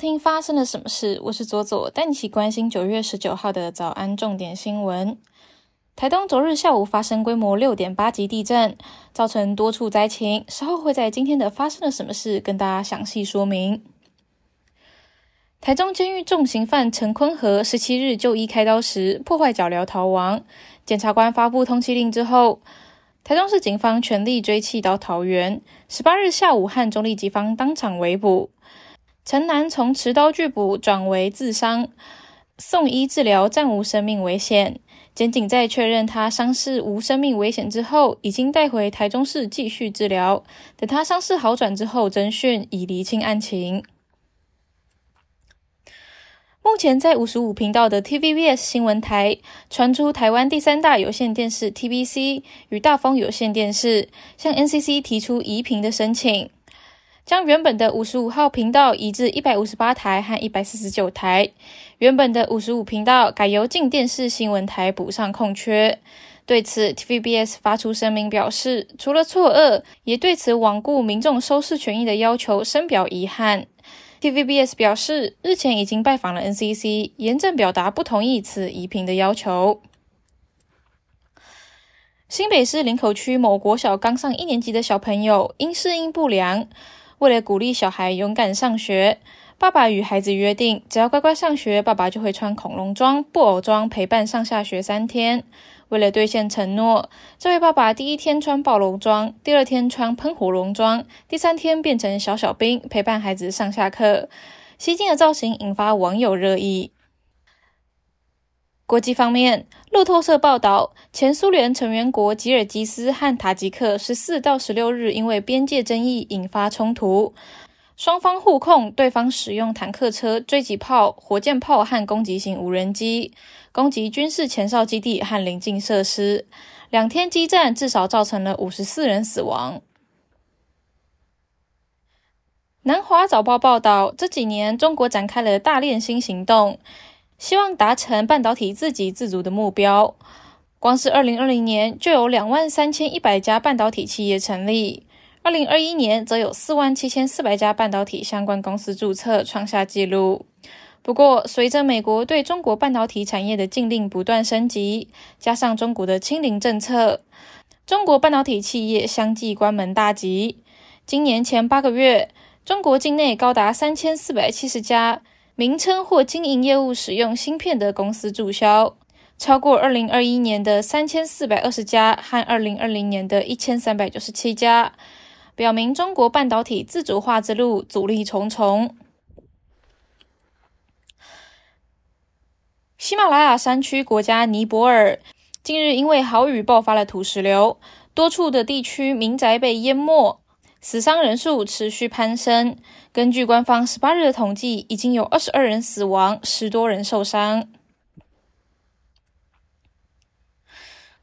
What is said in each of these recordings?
听发生了什么事？我是左左，带你一起关心九月十九号的早安重点新闻。台东昨日下午发生规模六点八级地震，造成多处灾情。稍后会在今天的发生了什么事跟大家详细说明。台中监狱重刑犯陈坤和十七日就医开刀时破坏脚镣逃亡，检察官发布通缉令之后，台中市警方全力追缉到桃园。十八日下午和中立警方当场围捕。陈南从持刀拒捕转为自伤，送医治疗暂无生命危险。检警在确认他伤势无生命危险之后，已经带回台中市继续治疗。等他伤势好转之后，侦讯以厘清案情。目前在五十五频道的 TVBS 新闻台传出，台湾第三大有线电视 TBC 与大丰有线电视向 NCC 提出移频的申请。将原本的五十五号频道移至一百五十八台和一百四十九台，原本的五十五频道改由静电视新闻台补上空缺。对此，TVBS 发出声明表示，除了错愕，也对此罔顾民众收视权益的要求深表遗憾。TVBS 表示，日前已经拜访了 NCC，严正表达不同意此移频的要求。新北市林口区某国小刚上一年级的小朋友因适应不良。为了鼓励小孩勇敢上学，爸爸与孩子约定，只要乖乖上学，爸爸就会穿恐龙装、布偶装陪伴上下学三天。为了兑现承诺，这位爸爸第一天穿暴龙装，第二天穿喷火龙装，第三天变成小小兵陪伴孩子上下课。吸睛的造型引发网友热议。国际方面，路透社报道，前苏联成员国吉尔吉斯和塔吉克十四到十六日因为边界争议引发冲突，双方互控对方使用坦克车、追击炮、火箭炮和攻击型无人机攻击军事前哨基地和邻近设施。两天激战至少造成了五十四人死亡。南华早报报道，这几年中国展开了大练新行动。希望达成半导体自给自足的目标。光是二零二零年就有两万三千一百家半导体企业成立，二零二一年则有四万七千四百家半导体相关公司注册，创下纪录。不过，随着美国对中国半导体产业的禁令不断升级，加上中国的清零政策，中国半导体企业相继关门大吉。今年前八个月，中国境内高达三千四百七十家。名称或经营业务使用芯片的公司注销，超过二零二一年的三千四百二十家和二零二零年的一千三百九十七家，表明中国半导体自主化之路阻力重重。喜马拉雅山区国家尼泊尔近日因为豪雨爆发了土石流，多处的地区民宅被淹没。死伤人数持续攀升。根据官方十八日的统计，已经有二十二人死亡，十多人受伤。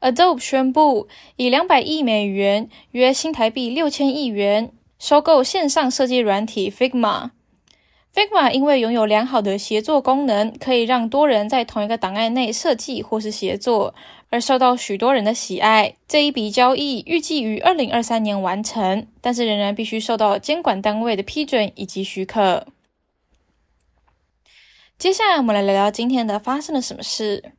Adobe 宣布以两百亿美元（约新台币六千亿元）收购线上设计软体 Figma。Figma 因为拥有良好的协作功能，可以让多人在同一个档案内设计或是协作。而受到许多人的喜爱。这一笔交易预计于二零二三年完成，但是仍然必须受到监管单位的批准以及许可。接下来，我们来聊聊今天的发生了什么事。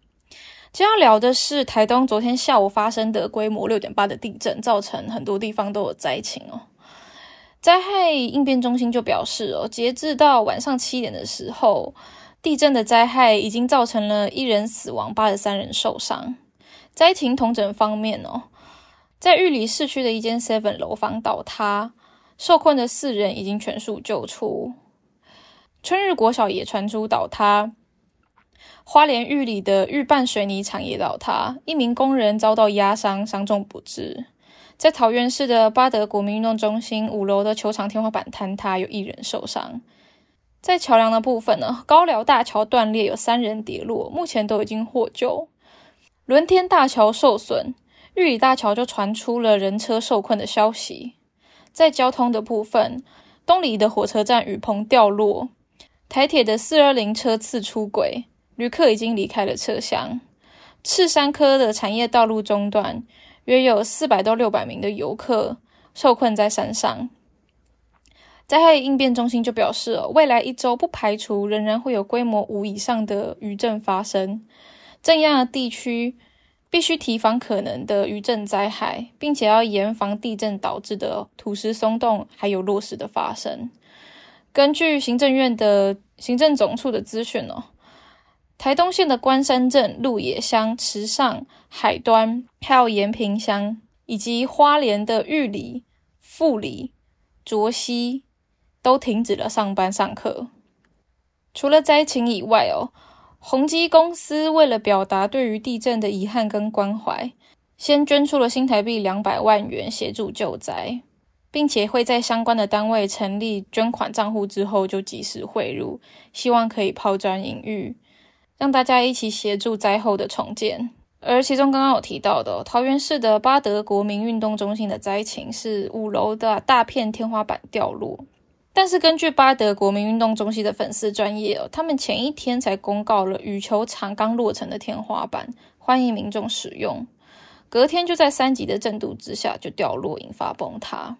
今天要聊的是台东昨天下午发生的规模六点八的地震，造成很多地方都有灾情哦。灾害应变中心就表示哦，截至到晚上七点的时候，地震的灾害已经造成了一人死亡，八十三人受伤。灾情同整方面哦，在玉里市区的一间 Seven 楼房倒塌，受困的四人已经全数救出。春日国小也传出倒塌，花莲玉里的玉半水泥厂也倒塌，一名工人遭到压伤，伤重不治。在桃园市的巴德国民运动中心五楼的球场天花板坍塌，有一人受伤。在桥梁的部分呢，高寮大桥断裂，有三人跌落，目前都已经获救。伦天大桥受损，玉里大桥就传出了人车受困的消息。在交通的部分，东里的火车站雨棚掉落，台铁的四二零车次出轨，旅客已经离开了车厢。赤山科的产业道路中断，约有四百到六百名的游客受困在山上。灾害应变中心就表示，未来一周不排除仍然会有规模五以上的余震发生，这样的地区必须提防可能的余震灾害，并且要严防地震导致的土石松动还有落石的发生。根据行政院的行政总处的资讯哦，台东县的关山镇、鹿野乡、池上、海端，还有延平乡，以及花莲的玉里、富里、卓溪。都停止了上班上课。除了灾情以外哦，宏基公司为了表达对于地震的遗憾跟关怀，先捐出了新台币两百万元协助救灾，并且会在相关的单位成立捐款账户之后就及时汇入，希望可以抛砖引玉，让大家一起协助灾后的重建。而其中刚刚有提到的桃园市的巴德国民运动中心的灾情是五楼的大片天花板掉落。但是根据巴德国民运动中心的粉丝专业哦，他们前一天才公告了羽球场刚落成的天花板，欢迎民众使用。隔天就在三级的震度之下就掉落，引发崩塌。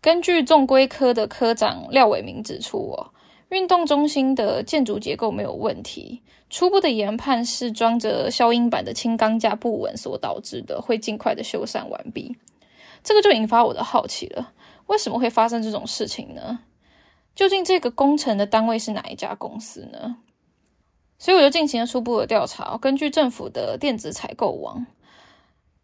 根据重规科的科长廖伟明指出哦，运动中心的建筑结构没有问题，初步的研判是装着消音板的轻钢架不稳所导致的，会尽快的修缮完毕。这个就引发我的好奇了。为什么会发生这种事情呢？究竟这个工程的单位是哪一家公司呢？所以我就进行了初步的调查。根据政府的电子采购网，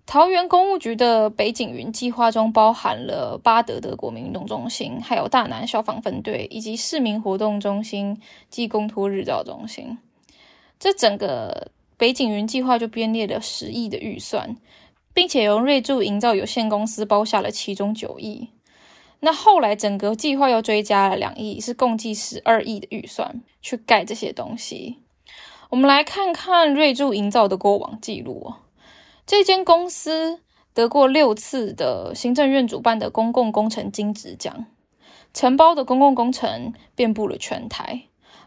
桃园公务局的北景云计划中包含了巴德的国民运动中心，还有大南消防分队以及市民活动中心暨公托日照中心。这整个北景云计划就编列了十亿的预算，并且由瑞筑营造有限公司包下了其中九亿。那后来整个计划又追加了两亿，是共计十二亿的预算去盖这些东西。我们来看看瑞筑营造的过往记录哦。这间公司得过六次的行政院主办的公共工程金质奖，承包的公共工程遍布了全台，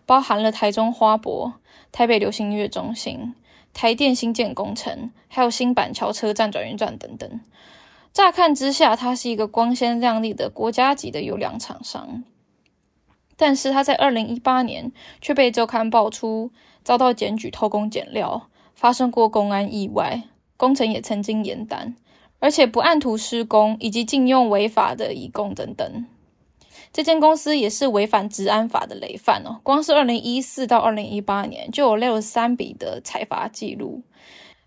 包含了台中花博、台北流行音乐中心、台电新建工程，还有新板桥车站转运站等等。乍看之下，它是一个光鲜亮丽的国家级的优良厂商，但是它在二零一八年却被周刊爆出遭到检举偷工减料，发生过公安意外，工程也曾经延单，而且不按图施工，以及禁用违法的移工等等。这间公司也是违反治安法的累犯哦，光是二零一四到二零一八年就有六十三笔的采罚记录。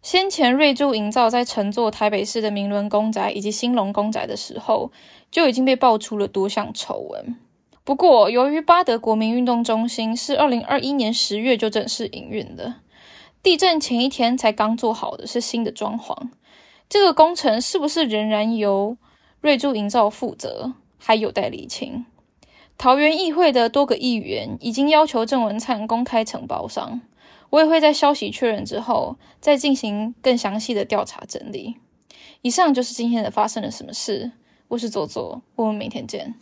先前瑞筑营造在乘坐台北市的明伦公宅以及兴隆公宅的时候，就已经被爆出了多项丑闻。不过，由于巴德国民运动中心是二零二一年十月就正式营运的，地震前一天才刚做好的是新的装潢，这个工程是不是仍然由瑞筑营造负责，还有待厘清。桃园议会的多个议员已经要求郑文灿公开承包商。我也会在消息确认之后，再进行更详细的调查整理。以上就是今天的发生了什么事。我是左左，我们明天见。